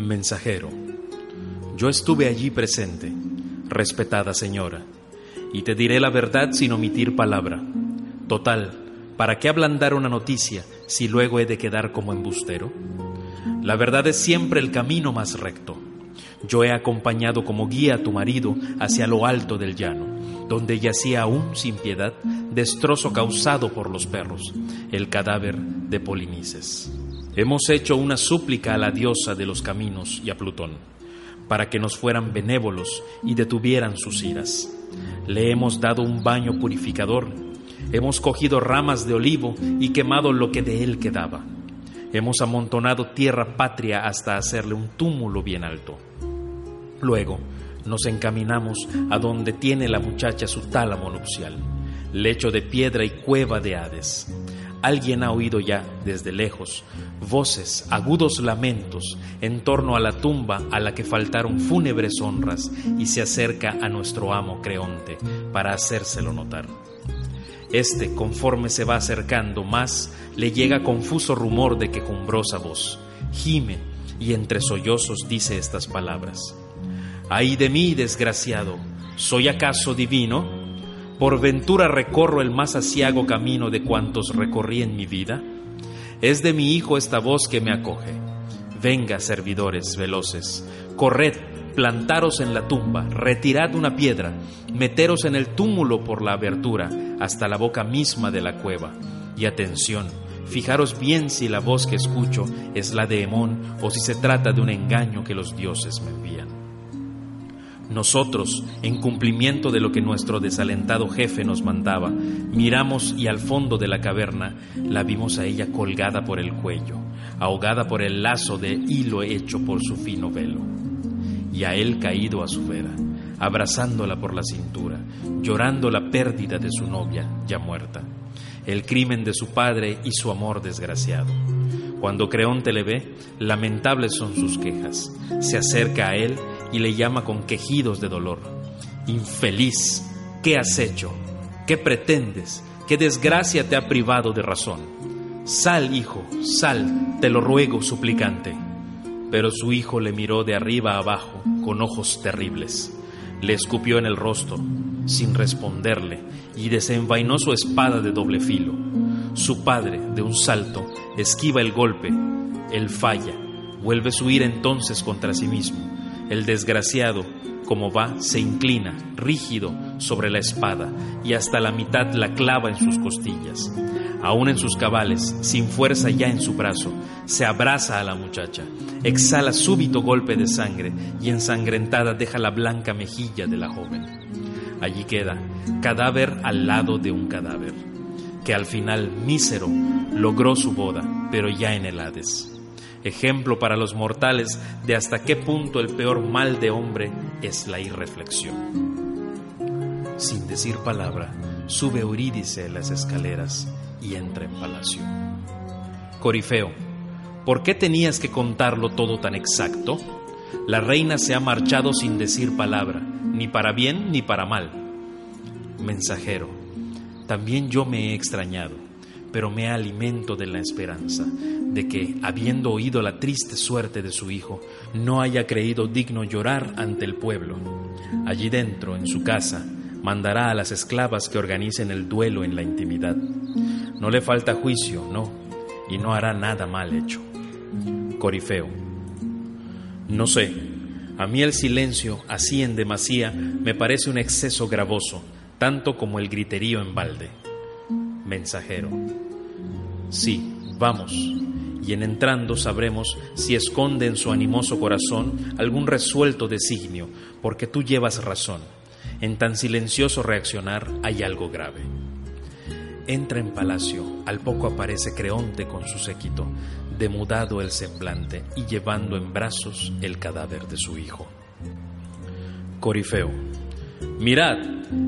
Mensajero, yo estuve allí presente, respetada señora, y te diré la verdad sin omitir palabra. Total, ¿para qué ablandar una noticia si luego he de quedar como embustero? La verdad es siempre el camino más recto. Yo he acompañado como guía a tu marido hacia lo alto del llano, donde yacía aún sin piedad destrozo causado por los perros, el cadáver de Polinices. Hemos hecho una súplica a la diosa de los caminos y a Plutón, para que nos fueran benévolos y detuvieran sus iras. Le hemos dado un baño purificador, hemos cogido ramas de olivo y quemado lo que de él quedaba. Hemos amontonado tierra patria hasta hacerle un túmulo bien alto. Luego nos encaminamos a donde tiene la muchacha su tálamo nupcial, lecho de piedra y cueva de Hades. Alguien ha oído ya, desde lejos, voces, agudos lamentos en torno a la tumba a la que faltaron fúnebres honras y se acerca a nuestro amo Creonte para hacérselo notar. Este, conforme se va acercando más, le llega confuso rumor de quejumbrosa voz. Gime y entre sollozos dice estas palabras. Ay de mí, desgraciado, ¿soy acaso divino? ¿Por ventura recorro el más asiago camino de cuantos recorrí en mi vida? Es de mi hijo esta voz que me acoge. Venga, servidores veloces, corred, plantaros en la tumba, retirad una piedra, meteros en el túmulo por la abertura, hasta la boca misma de la cueva. Y atención, fijaros bien si la voz que escucho es la de Hemón o si se trata de un engaño que los dioses me envían. Nosotros, en cumplimiento de lo que nuestro desalentado jefe nos mandaba, miramos y al fondo de la caverna la vimos a ella colgada por el cuello, ahogada por el lazo de hilo hecho por su fino velo, y a él caído a su vera, abrazándola por la cintura, llorando la pérdida de su novia ya muerta, el crimen de su padre y su amor desgraciado. Cuando Creonte le ve, lamentables son sus quejas. Se acerca a él y le llama con quejidos de dolor. Infeliz, ¿qué has hecho? ¿Qué pretendes? ¿Qué desgracia te ha privado de razón? Sal, hijo, sal, te lo ruego, suplicante. Pero su hijo le miró de arriba a abajo con ojos terribles. Le escupió en el rostro, sin responderle, y desenvainó su espada de doble filo. Su padre, de un salto, esquiva el golpe. Él falla, vuelve su ira entonces contra sí mismo el desgraciado, como va, se inclina, rígido, sobre la espada, y hasta la mitad la clava en sus costillas. Aún en sus cabales, sin fuerza ya en su brazo, se abraza a la muchacha, exhala súbito golpe de sangre y ensangrentada deja la blanca mejilla de la joven. Allí queda, cadáver al lado de un cadáver, que al final mísero logró su boda, pero ya en el Hades ejemplo para los mortales de hasta qué punto el peor mal de hombre es la irreflexión. Sin decir palabra, sube Eurídice las escaleras y entra en palacio. Corifeo, ¿por qué tenías que contarlo todo tan exacto? La reina se ha marchado sin decir palabra, ni para bien ni para mal. Mensajero, también yo me he extrañado pero me alimento de la esperanza de que, habiendo oído la triste suerte de su hijo, no haya creído digno llorar ante el pueblo. Allí dentro, en su casa, mandará a las esclavas que organicen el duelo en la intimidad. No le falta juicio, no, y no hará nada mal hecho. Corifeo. No sé, a mí el silencio, así en demasía, me parece un exceso gravoso, tanto como el griterío en balde mensajero. Sí, vamos, y en entrando sabremos si esconde en su animoso corazón algún resuelto designio, porque tú llevas razón. En tan silencioso reaccionar hay algo grave. Entra en palacio, al poco aparece Creonte con su séquito, demudado el semblante y llevando en brazos el cadáver de su hijo. Corifeo. Mirad,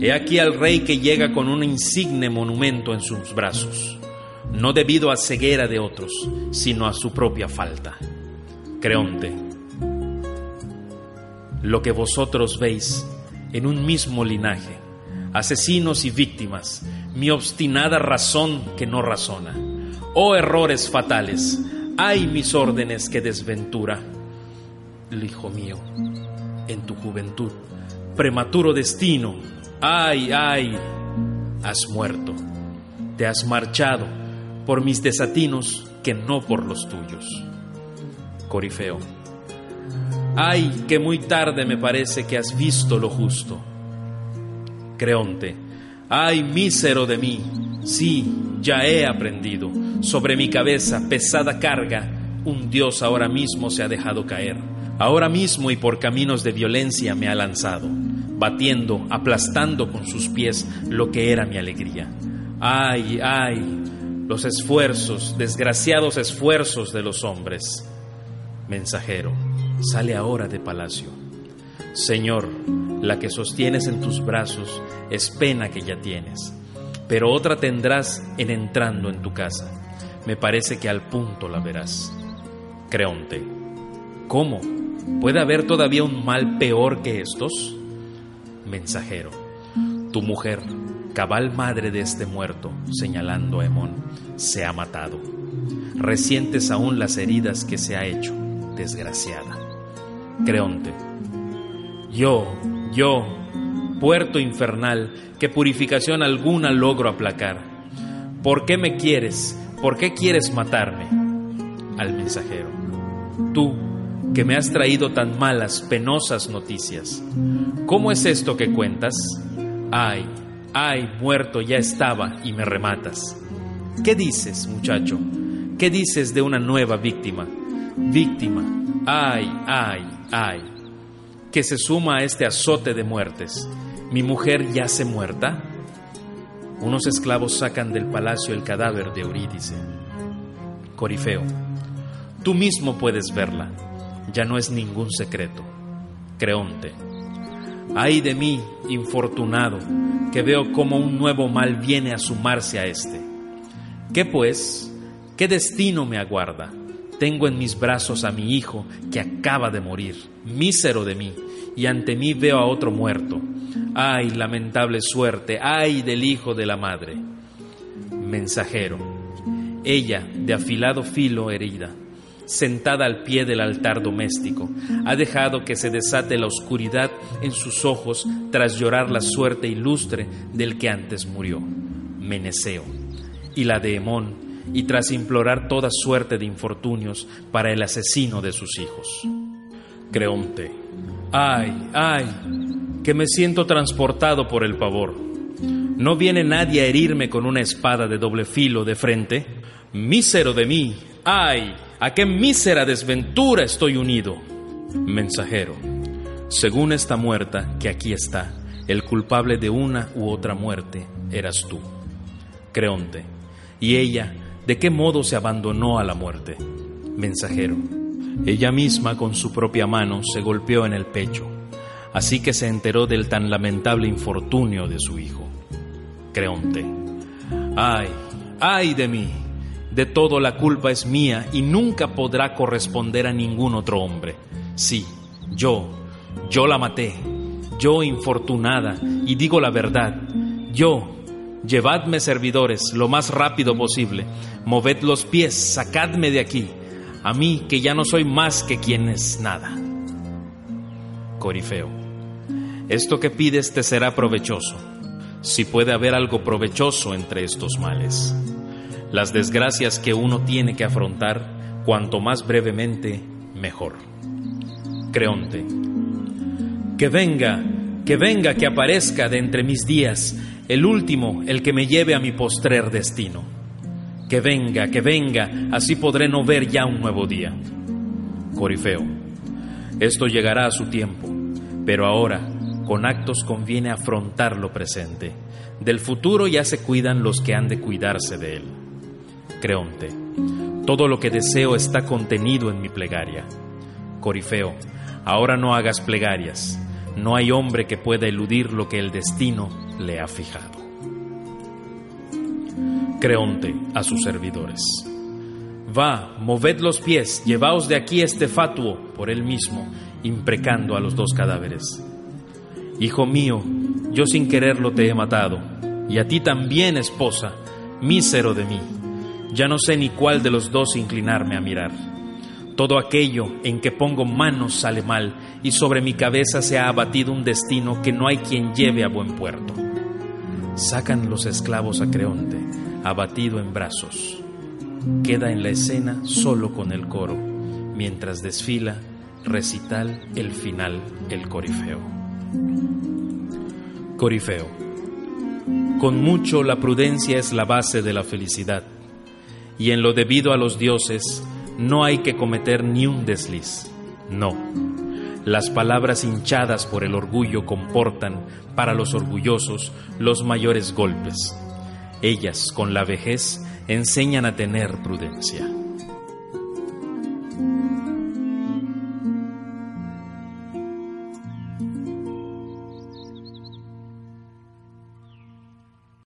he aquí al rey que llega con un insigne monumento en sus brazos, no debido a ceguera de otros, sino a su propia falta. Creonte, lo que vosotros veis en un mismo linaje, asesinos y víctimas, mi obstinada razón que no razona. Oh errores fatales, hay mis órdenes que desventura. hijo mío, en tu juventud, prematuro destino, ay, ay, has muerto, te has marchado por mis desatinos que no por los tuyos. Corifeo, ay, que muy tarde me parece que has visto lo justo. Creonte, ay, mísero de mí, sí, ya he aprendido, sobre mi cabeza pesada carga, un Dios ahora mismo se ha dejado caer, ahora mismo y por caminos de violencia me ha lanzado, batiendo, aplastando con sus pies lo que era mi alegría. Ay, ay, los esfuerzos, desgraciados esfuerzos de los hombres. Mensajero, sale ahora de palacio. Señor, la que sostienes en tus brazos es pena que ya tienes, pero otra tendrás en entrando en tu casa. Me parece que al punto la verás. Creonte, ¿cómo? ¿Puede haber todavía un mal peor que estos? Mensajero, tu mujer, cabal madre de este muerto, señalando a Hemón, se ha matado. Resientes aún las heridas que se ha hecho, desgraciada. Creonte, yo, yo, puerto infernal, que purificación alguna logro aplacar. ¿Por qué me quieres? ¿Por qué quieres matarme? Al mensajero, tú, que me has traído tan malas, penosas noticias, ¿cómo es esto que cuentas? Ay, ay, muerto ya estaba y me rematas. ¿Qué dices, muchacho? ¿Qué dices de una nueva víctima? Víctima, ay, ay, ay, que se suma a este azote de muertes. ¿Mi mujer yace muerta? Unos esclavos sacan del palacio el cadáver de Eurídice. Corifeo, tú mismo puedes verla, ya no es ningún secreto. Creonte, ay de mí, infortunado, que veo como un nuevo mal viene a sumarse a este. ¿Qué pues? ¿Qué destino me aguarda? Tengo en mis brazos a mi hijo que acaba de morir, mísero de mí, y ante mí veo a otro muerto. Ay, lamentable suerte, ay del hijo de la madre. Mensajero, ella, de afilado filo herida, sentada al pie del altar doméstico, ha dejado que se desate la oscuridad en sus ojos tras llorar la suerte ilustre del que antes murió, Meneceo, y la de Hemón, y tras implorar toda suerte de infortunios para el asesino de sus hijos. Creonte, ay, ay, que me siento transportado por el pavor. ¿No viene nadie a herirme con una espada de doble filo de frente? Mísero de mí, ay, a qué mísera desventura estoy unido. Mensajero, según esta muerta que aquí está, el culpable de una u otra muerte eras tú. Creonte, y ella ¿De qué modo se abandonó a la muerte? Mensajero. Ella misma con su propia mano se golpeó en el pecho, así que se enteró del tan lamentable infortunio de su hijo. Creonte. Ay, ay de mí. De todo la culpa es mía y nunca podrá corresponder a ningún otro hombre. Sí, yo, yo la maté, yo infortunada, y digo la verdad, yo, Llevadme servidores lo más rápido posible, moved los pies, sacadme de aquí, a mí que ya no soy más que quien es nada. Corifeo, esto que pides te será provechoso, si puede haber algo provechoso entre estos males. Las desgracias que uno tiene que afrontar, cuanto más brevemente, mejor. Creonte, que venga, que venga, que aparezca de entre mis días el último, el que me lleve a mi postrer destino. Que venga, que venga, así podré no ver ya un nuevo día. Corifeo, esto llegará a su tiempo, pero ahora con actos conviene afrontar lo presente. Del futuro ya se cuidan los que han de cuidarse de él. Creonte, todo lo que deseo está contenido en mi plegaria. Corifeo, ahora no hagas plegarias, no hay hombre que pueda eludir lo que el destino le ha fijado. Creonte a sus servidores. Va, moved los pies, llevaos de aquí este fatuo por él mismo, imprecando a los dos cadáveres. Hijo mío, yo sin quererlo te he matado, y a ti también, esposa, mísero de mí. Ya no sé ni cuál de los dos inclinarme a mirar. Todo aquello en que pongo manos sale mal, y sobre mi cabeza se ha abatido un destino que no hay quien lleve a buen puerto. Sacan los esclavos a Creonte, abatido en brazos. Queda en la escena solo con el coro, mientras desfila recital el final, el corifeo. Corifeo. Con mucho la prudencia es la base de la felicidad, y en lo debido a los dioses no hay que cometer ni un desliz. No. Las palabras hinchadas por el orgullo comportan, para los orgullosos, los mayores golpes. Ellas, con la vejez, enseñan a tener prudencia.